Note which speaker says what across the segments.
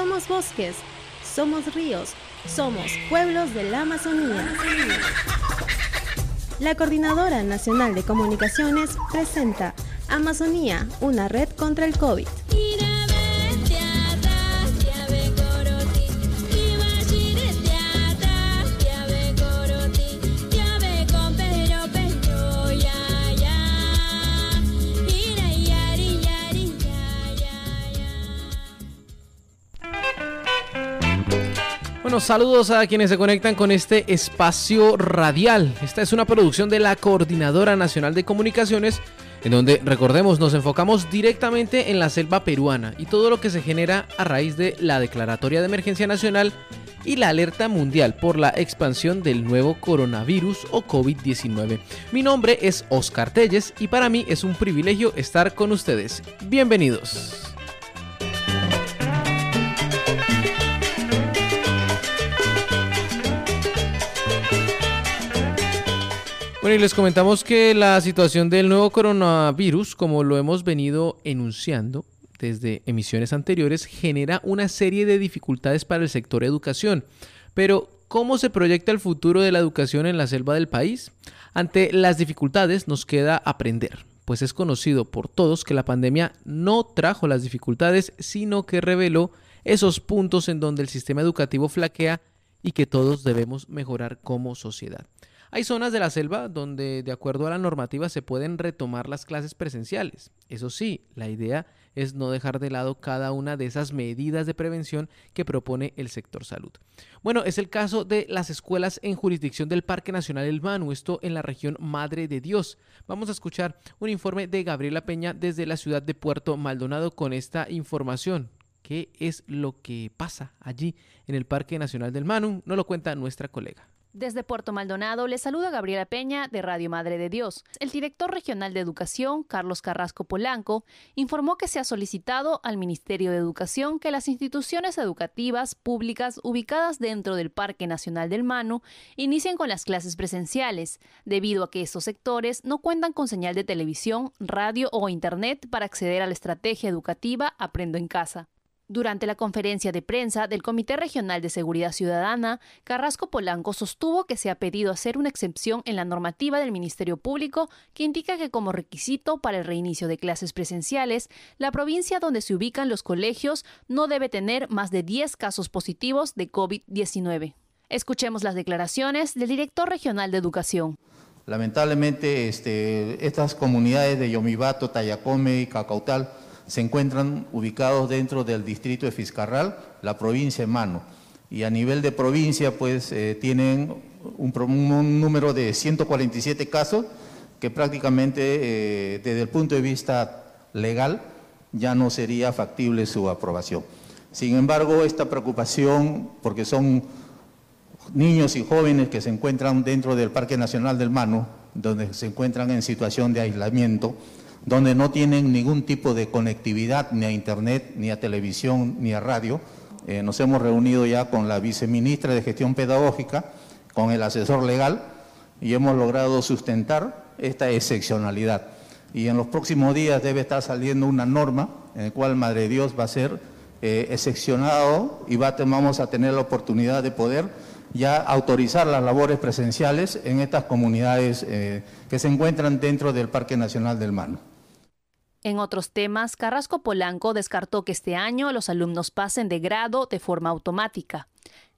Speaker 1: somos bosques, somos ríos, somos pueblos de la Amazonía. La Coordinadora Nacional de Comunicaciones presenta Amazonía, una red contra el COVID.
Speaker 2: Bueno, saludos a quienes se conectan con este espacio radial. Esta es una producción de la Coordinadora Nacional de Comunicaciones, en donde, recordemos, nos enfocamos directamente en la selva peruana y todo lo que se genera a raíz de la Declaratoria de Emergencia Nacional y la alerta mundial por la expansión del nuevo coronavirus o COVID-19. Mi nombre es Oscar Telles y para mí es un privilegio estar con ustedes. Bienvenidos. Y les comentamos que la situación del nuevo coronavirus, como lo hemos venido enunciando desde emisiones anteriores, genera una serie de dificultades para el sector educación. Pero, ¿cómo se proyecta el futuro de la educación en la selva del país? Ante las dificultades nos queda aprender, pues es conocido por todos que la pandemia no trajo las dificultades, sino que reveló esos puntos en donde el sistema educativo flaquea y que todos debemos mejorar como sociedad. Hay zonas de la selva donde, de acuerdo a la normativa, se pueden retomar las clases presenciales. Eso sí, la idea es no dejar de lado cada una de esas medidas de prevención que propone el sector salud. Bueno, es el caso de las escuelas en jurisdicción del Parque Nacional El Manu, esto en la región Madre de Dios. Vamos a escuchar un informe de Gabriela Peña desde la ciudad de Puerto Maldonado con esta información. ¿Qué es lo que pasa allí en el Parque Nacional del Manu? Nos lo cuenta nuestra colega.
Speaker 3: Desde Puerto Maldonado le saluda Gabriela Peña de Radio Madre de Dios. El director regional de Educación, Carlos Carrasco Polanco, informó que se ha solicitado al Ministerio de Educación que las instituciones educativas públicas ubicadas dentro del Parque Nacional del Manu inicien con las clases presenciales, debido a que estos sectores no cuentan con señal de televisión, radio o internet para acceder a la estrategia educativa Aprendo en casa. Durante la conferencia de prensa del Comité Regional de Seguridad Ciudadana, Carrasco Polanco sostuvo que se ha pedido hacer una excepción en la normativa del Ministerio Público que indica que como requisito para el reinicio de clases presenciales, la provincia donde se ubican los colegios no debe tener más de 10 casos positivos de COVID-19. Escuchemos las declaraciones del director regional de Educación.
Speaker 4: Lamentablemente, este, estas comunidades de Yomibato, Tayacome y Cacautal se encuentran ubicados dentro del distrito de Fiscarral, la provincia de Mano. Y a nivel de provincia, pues eh, tienen un, número de 147 casos que prácticamente eh, desde el punto de vista legal ya no sería factible su aprobación. Sin embargo, esta preocupación, porque son niños y jóvenes que se encuentran dentro del Parque Nacional del Mano, donde se encuentran en situación de aislamiento, donde no tienen ningún tipo de conectividad ni a Internet, ni a televisión, ni a radio. Eh, nos hemos reunido ya con la viceministra de Gestión Pedagógica, con el asesor legal, y hemos logrado sustentar esta excepcionalidad. Y en los próximos días debe estar saliendo una norma en la cual Madre Dios va a ser eh, excepcionado y va, vamos a tener la oportunidad de poder ya autorizar las labores presenciales en estas comunidades eh, que se encuentran dentro del Parque Nacional del Mano.
Speaker 3: En otros temas, Carrasco Polanco descartó que este año los alumnos pasen de grado de forma automática.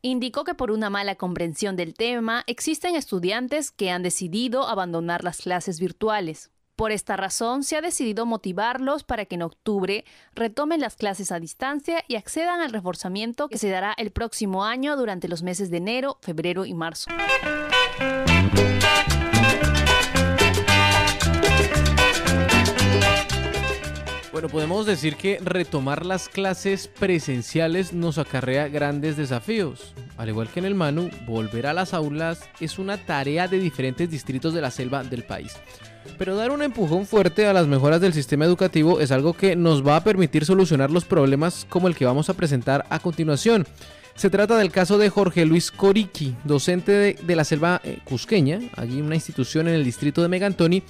Speaker 3: Indicó que por una mala comprensión del tema existen estudiantes que han decidido abandonar las clases virtuales. Por esta razón, se ha decidido motivarlos para que en octubre retomen las clases a distancia y accedan al reforzamiento que se dará el próximo año durante los meses de enero, febrero y marzo.
Speaker 2: Bueno, podemos decir que retomar las clases presenciales nos acarrea grandes desafíos. Al igual que en el Manu, volver a las aulas es una tarea de diferentes distritos de la selva del país. Pero dar un empujón fuerte a las mejoras del sistema educativo es algo que nos va a permitir solucionar los problemas como el que vamos a presentar a continuación. Se trata del caso de Jorge Luis Coriqui, docente de, la selva eh, cusqueña, allí una institución en el distrito de Megantoni,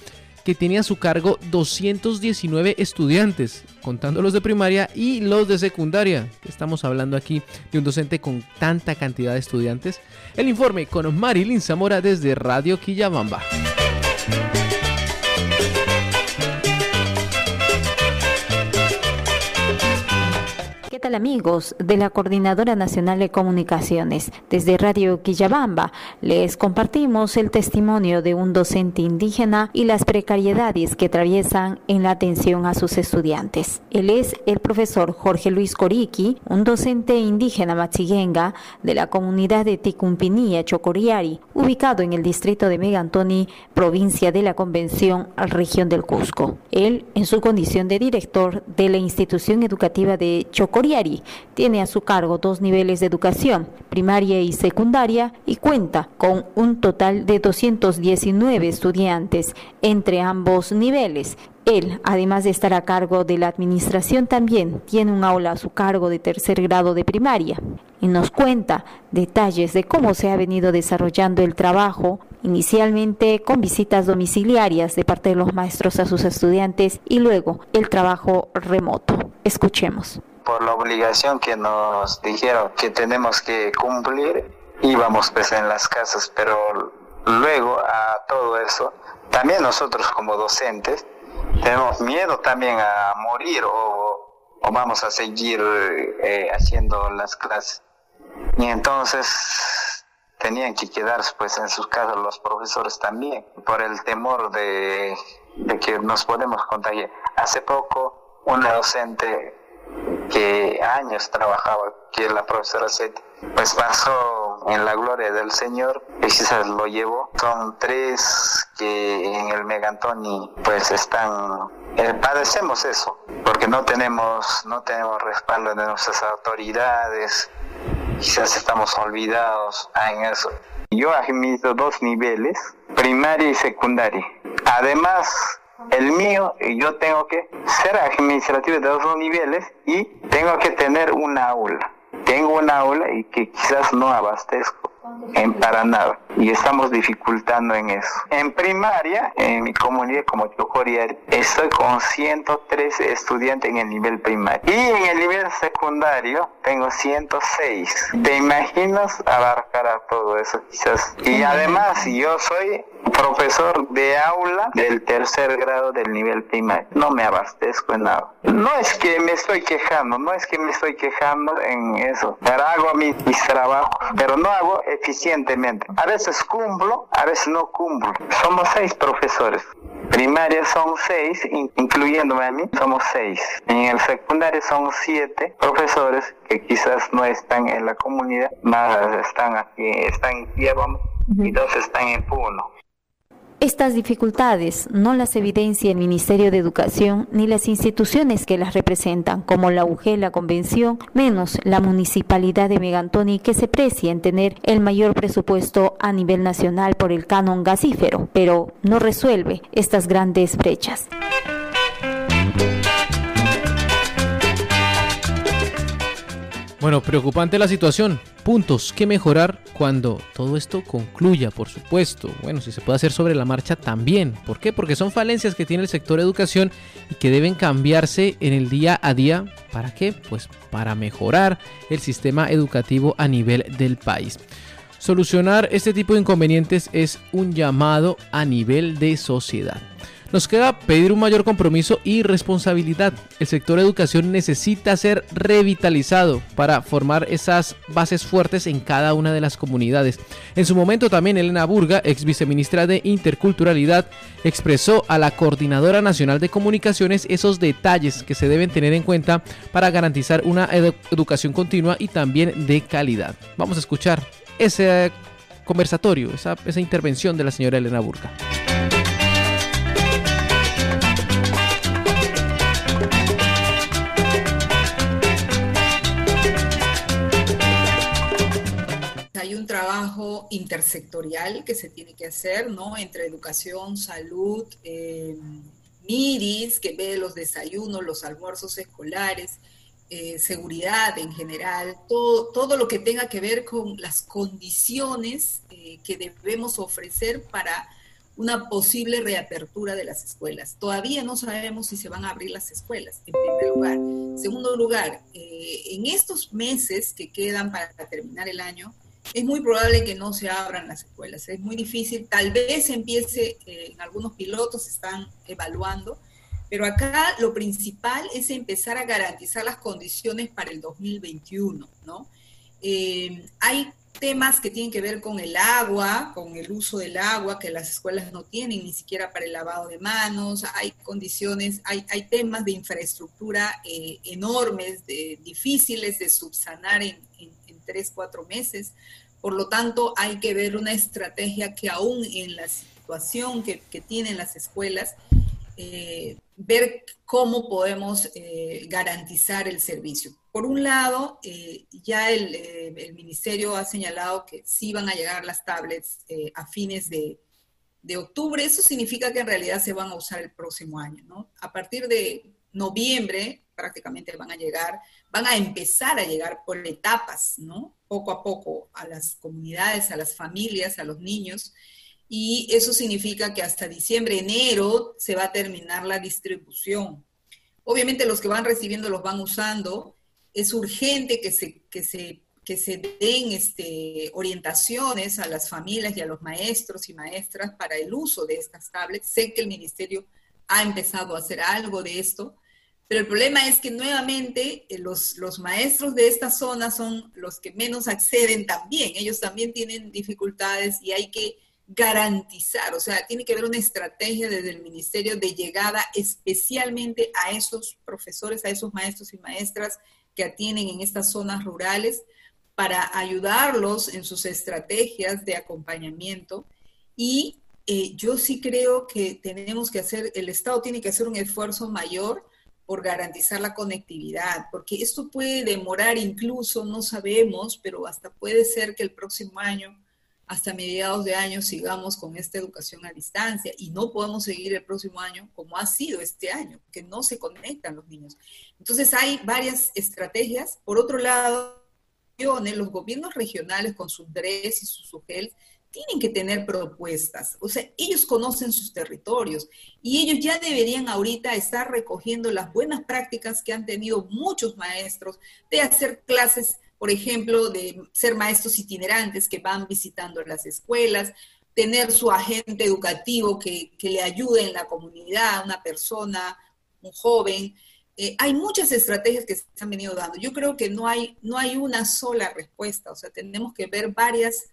Speaker 2: que tiene a su cargo 219 estudiantes, contando los de primaria y los de secundaria. Estamos hablando aquí de un docente con tanta cantidad de estudiantes. El informe con Marilyn Zamora desde Radio Quillabamba.
Speaker 5: Amigos de la Coordinadora Nacional de Comunicaciones? Desde Radio Quillabamba les compartimos el testimonio de un docente indígena y las precariedades que atraviesan en la atención a sus estudiantes. Él es el profesor Jorge Luis Coriqui, un docente indígena machiguenga de la comunidad de Ticumpinía, Chocoriari, ubicado en el distrito de Megantoni, provincia de la Convención, región del Cusco. Él, en su condición de director de la institución educativa de Chocoriari, tiene a su cargo dos niveles de educación, primaria y secundaria, y cuenta con un total de 219 estudiantes entre ambos niveles. Él, además de estar a cargo de la administración, también tiene un aula a su cargo de tercer grado de primaria y nos cuenta detalles de cómo se ha venido desarrollando el trabajo, inicialmente con visitas domiciliarias de parte de los maestros a sus estudiantes y luego el trabajo remoto. Escuchemos
Speaker 6: por la obligación que nos dijeron que tenemos que cumplir, íbamos pues en las casas, pero luego a todo eso, también nosotros como docentes tenemos miedo también a morir o, o vamos a seguir eh, haciendo las clases. Y entonces tenían que quedarse pues en sus casas los profesores también, por el temor de, de que nos podemos contagiar. Hace poco una docente que años trabajaba, que la profesora Seti, pues pasó en la gloria del Señor y quizás lo llevó. Son tres que en el Megantoni pues están, eh, padecemos eso, porque no tenemos, no tenemos respaldo de nuestras autoridades, quizás estamos olvidados en eso. Yo administro dos niveles, primaria y secundaria. Además, el mío, yo tengo que ser administrativo de dos niveles y tengo que tener una aula. Tengo una aula y que quizás no abastezco en para nada y estamos dificultando en eso. En primaria, en mi comunidad como Chocoriari, estoy con 113 estudiantes en el nivel primario y en el nivel secundario tengo 106. ¿Te imaginas abarcar a todo eso quizás? Y además yo soy profesor de aula del tercer grado del nivel primario. No me abastezco en nada. No es que me estoy quejando, no es que me estoy quejando en eso, pero hago mis, mis trabajos, pero no hago eficientemente. A veces cumplo, a veces no cumplo. Somos seis profesores. Primaria son seis, incluyéndome a mí, somos seis. En el secundario son siete profesores que quizás no están en la comunidad, más están aquí, están en Piedmont y dos están en Puno.
Speaker 5: Estas dificultades no las evidencia el Ministerio de Educación ni las instituciones que las representan, como la UG, la Convención, menos la Municipalidad de Megantoni, que se precia en tener el mayor presupuesto a nivel nacional por el canon gasífero, pero no resuelve estas grandes brechas.
Speaker 2: Bueno, preocupante la situación. Puntos que mejorar cuando todo esto concluya, por supuesto. Bueno, si se puede hacer sobre la marcha también. ¿Por qué? Porque son falencias que tiene el sector educación y que deben cambiarse en el día a día. ¿Para qué? Pues para mejorar el sistema educativo a nivel del país. Solucionar este tipo de inconvenientes es un llamado a nivel de sociedad. Nos queda pedir un mayor compromiso y responsabilidad. El sector educación necesita ser revitalizado para formar esas bases fuertes en cada una de las comunidades. En su momento también Elena Burga, ex viceministra de Interculturalidad, expresó a la Coordinadora Nacional de Comunicaciones esos detalles que se deben tener en cuenta para garantizar una educación continua y también de calidad. Vamos a escuchar ese conversatorio, esa, esa intervención de la señora Elena Burga.
Speaker 7: Intersectorial que se tiene que hacer, ¿no? Entre educación, salud, eh, MIRIS, que ve los desayunos, los almuerzos escolares, eh, seguridad en general, todo, todo lo que tenga que ver con las condiciones eh, que debemos ofrecer para una posible reapertura de las escuelas. Todavía no sabemos si se van a abrir las escuelas, en primer lugar. Segundo lugar, eh, en estos meses que quedan para terminar el año, es muy probable que no se abran las escuelas. Es muy difícil. Tal vez empiece, eh, en algunos pilotos están evaluando, pero acá lo principal es empezar a garantizar las condiciones para el 2021, ¿no? Eh, hay temas que tienen que ver con el agua, con el uso del agua, que las escuelas no tienen ni siquiera para el lavado de manos, hay condiciones, hay, temas de infraestructura eh, enormes, difíciles de subsanar en, tres, cuatro meses. Por lo tanto, hay que ver una estrategia que aún en la situación que, que tienen las escuelas, eh, ver cómo podemos eh, garantizar el servicio. Por un lado, eh, ya el, ministerio ha señalado que sí van a llegar las tablets a fines de, de, octubre. Eso significa que en realidad se van a usar el próximo año. ¿no? A partir de noviembre prácticamente van a llegar, van a empezar a llegar por etapas, ¿no? Poco a poco a las comunidades, a las familias, a los niños y eso significa que hasta diciembre, enero se va a terminar la distribución. Obviamente los que van recibiendo los van usando. Es urgente que se, que se, que se den este, orientaciones a las familias y a los maestros y maestras para el uso de estas tablets. Sé que el ministerio ha empezado a hacer algo de esto, pero el problema es que nuevamente eh, los, los maestros de esta zona son los que menos acceden también. Ellos también tienen dificultades y hay que garantizar, o sea, tiene que haber una estrategia desde el ministerio de llegada especialmente a esos profesores, a esos maestros y maestras que atienden en estas zonas rurales para ayudarlos en sus estrategias de acompañamiento. Y eh, yo sí creo que tenemos que hacer, el Estado tiene que hacer un esfuerzo mayor por garantizar la conectividad, porque esto puede demorar incluso, no sabemos, pero hasta puede ser que el próximo año hasta mediados de año sigamos con esta educación a distancia y no podemos seguir el próximo año como ha sido este año, que no se conectan los niños. Entonces hay varias estrategias. Por otro lado, los gobiernos regionales con sus DRES y sus SUGELs tienen que tener propuestas. O sea, ellos conocen sus territorios y ellos ya deberían ahorita estar recogiendo las buenas prácticas que han tenido muchos maestros de hacer clases por ejemplo, de ser maestros itinerantes que van visitando las escuelas, tener su agente educativo que, le ayude en la comunidad, una persona, un joven. Eh, hay muchas estrategias que se han venido dando. Yo creo que no hay, no hay una sola respuesta, o sea, tenemos que ver varias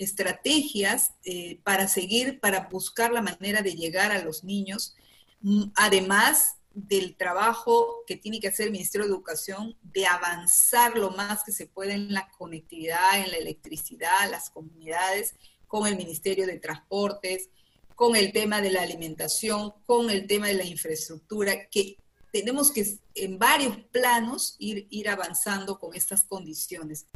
Speaker 7: estrategias eh, para seguir, para buscar la manera de llegar a los niños. Mm, además, del trabajo que tiene que hacer el Ministerio de Educación de avanzar lo más que se puede en la conectividad, en la electricidad, las comunidades, con el Ministerio de Transportes, con el tema de la alimentación, con el tema de la infraestructura, que tenemos que en varios planos ir, ir avanzando con estas condiciones.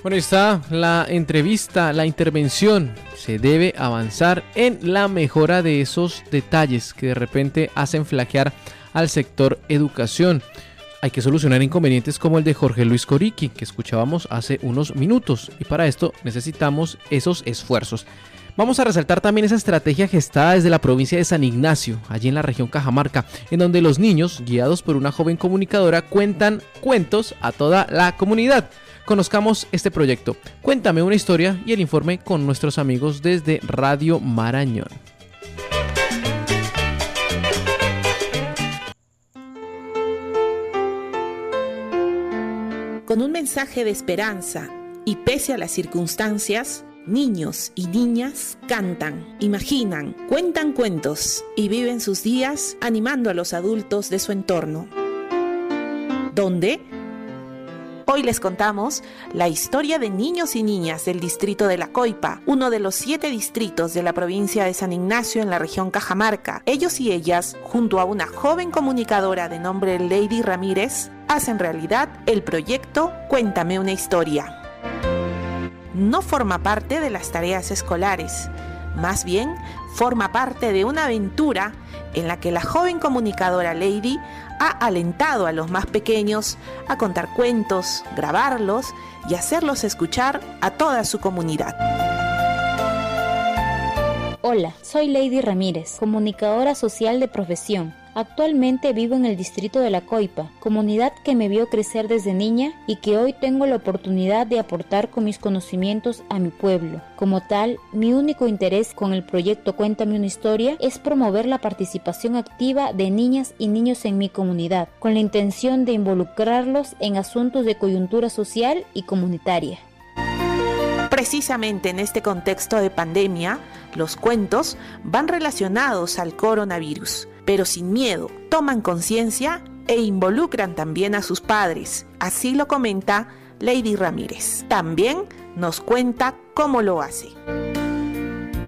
Speaker 2: Bueno, está la entrevista, la intervención. Se debe avanzar en la mejora de esos detalles que de repente hacen flaquear al sector educación. Hay que solucionar inconvenientes como el de Jorge Luis Coriqui, que escuchábamos hace unos minutos, y para esto necesitamos esos esfuerzos. Vamos a resaltar también esa estrategia gestada desde la provincia de San Ignacio, allí en la región Cajamarca, en donde los niños, guiados por una joven comunicadora, cuentan cuentos a toda la comunidad conozcamos este proyecto. Cuéntame una historia y el informe con nuestros amigos desde Radio Marañón.
Speaker 8: Con un mensaje de esperanza y pese a las circunstancias, niños y niñas cantan, imaginan, cuentan cuentos y viven sus días animando a los adultos de su entorno. ¿Dónde? Hoy les contamos la historia de niños y niñas del distrito de La Coipa, uno de los siete distritos de la provincia de San Ignacio en la región Cajamarca. Ellos y ellas, junto a una joven comunicadora de nombre Lady Ramírez, hacen realidad el proyecto Cuéntame una historia. No forma parte de las tareas escolares, más bien forma parte de una aventura en la que la joven comunicadora Lady ha alentado a los más pequeños a contar cuentos, grabarlos y hacerlos escuchar a toda su comunidad.
Speaker 9: Hola, soy Lady Ramírez, comunicadora social de profesión. Actualmente vivo en el distrito de La Coipa, comunidad que me vio crecer desde niña y que hoy tengo la oportunidad de aportar con mis conocimientos a mi pueblo. Como tal, mi único interés con el proyecto Cuéntame una historia es promover la participación activa de niñas y niños en mi comunidad, con la intención de involucrarlos en asuntos de coyuntura social y comunitaria.
Speaker 8: Precisamente en este contexto de pandemia, los cuentos van relacionados al coronavirus, pero sin miedo, toman conciencia e involucran también a sus padres. Así lo comenta Lady Ramírez. También nos cuenta cómo lo hace.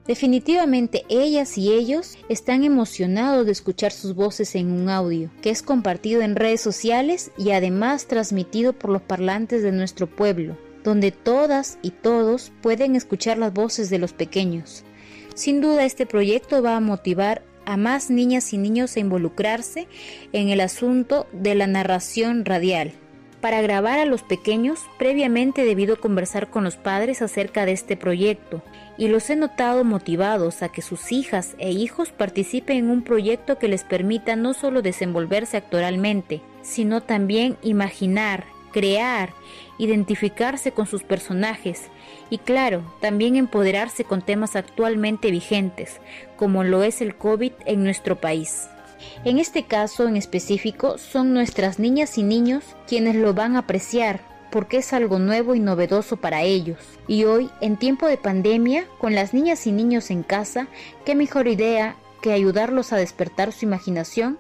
Speaker 9: Definitivamente ellas y ellos están emocionados de escuchar sus voces en un audio, que es compartido en redes sociales y además transmitido por los parlantes de nuestro pueblo donde todas y todos pueden escuchar las voces de los pequeños. Sin duda este proyecto va a motivar a más niñas y niños a involucrarse en el asunto de la narración radial. Para grabar a los pequeños, previamente he debido conversar con los padres acerca de este proyecto y los he notado motivados a que sus hijas e hijos participen en un proyecto que les permita no solo desenvolverse actoralmente, sino también imaginar, crear, identificarse con sus personajes y claro, también empoderarse con temas actualmente vigentes, como lo es el COVID en nuestro país. En este caso en específico son nuestras niñas y niños quienes lo van a apreciar porque es algo nuevo y novedoso para ellos. Y hoy, en tiempo de pandemia, con las niñas y niños en casa, qué mejor idea que ayudarlos a despertar su imaginación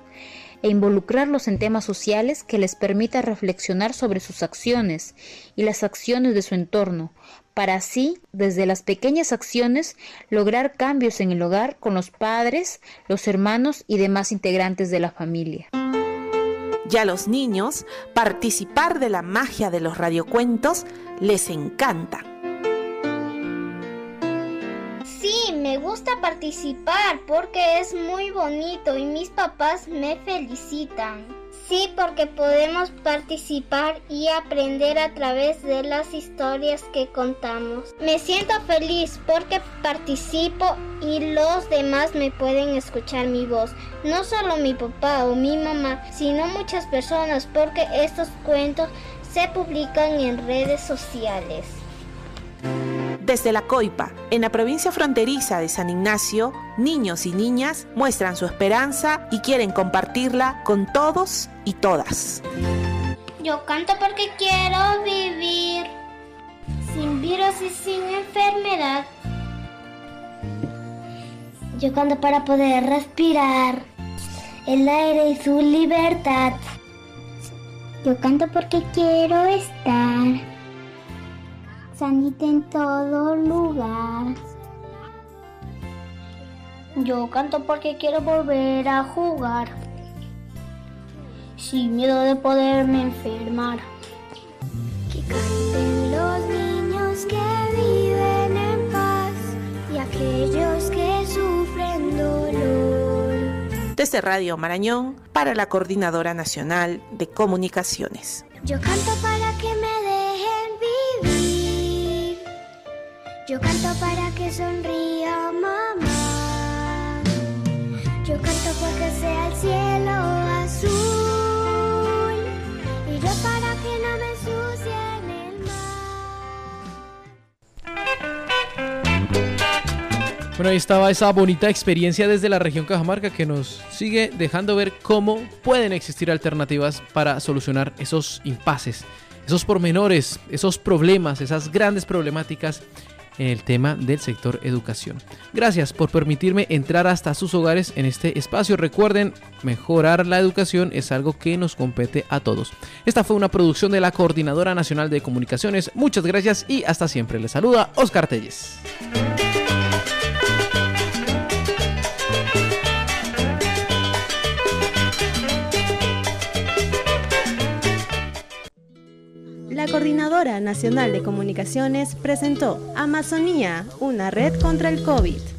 Speaker 9: e involucrarlos en temas sociales que les permita reflexionar sobre sus acciones y las acciones de su entorno, para así, desde las pequeñas acciones, lograr cambios en el hogar con los padres, los hermanos y demás integrantes de la familia.
Speaker 8: Y a los niños, participar de la magia de los radiocuentos les encanta.
Speaker 10: Participar porque es muy bonito y mis papás me felicitan. Sí, porque podemos participar y aprender a través de las historias que contamos. Me siento feliz porque participo y los demás me pueden escuchar mi voz. No solo mi papá o mi mamá, sino muchas personas porque estos cuentos se publican en redes sociales.
Speaker 8: Desde la Coipa, en la provincia fronteriza de San Ignacio, niños y niñas muestran su esperanza y quieren compartirla con todos y todas.
Speaker 10: Yo canto porque quiero vivir sin virus y sin enfermedad. Yo canto para poder respirar el aire y su libertad. Yo canto porque quiero estar sanita en todo lugar. Yo canto porque quiero volver a jugar, sin miedo de poderme enfermar. Que canten los niños que viven en paz y aquellos que sufren dolor.
Speaker 8: Desde Radio Marañón para la Coordinadora Nacional de Comunicaciones.
Speaker 10: Yo canto para que Yo canto para que sonría mamá. Yo canto porque sea el cielo azul. Y yo para que no me ensucien el mar.
Speaker 2: Bueno, ahí estaba esa bonita experiencia desde la región Cajamarca que nos sigue dejando ver cómo pueden existir alternativas para solucionar esos impases, esos pormenores, esos problemas, esas grandes problemáticas en el tema del sector educación. Gracias por permitirme entrar hasta sus hogares en este espacio. Recuerden, mejorar la educación es algo que nos compete a todos. Esta fue una producción de la Coordinadora Nacional de Comunicaciones. Muchas gracias y hasta siempre. Les saluda Oscar Telles.
Speaker 1: Coordinadora Nacional de Comunicaciones presentó Amazonía, una red contra el COVID.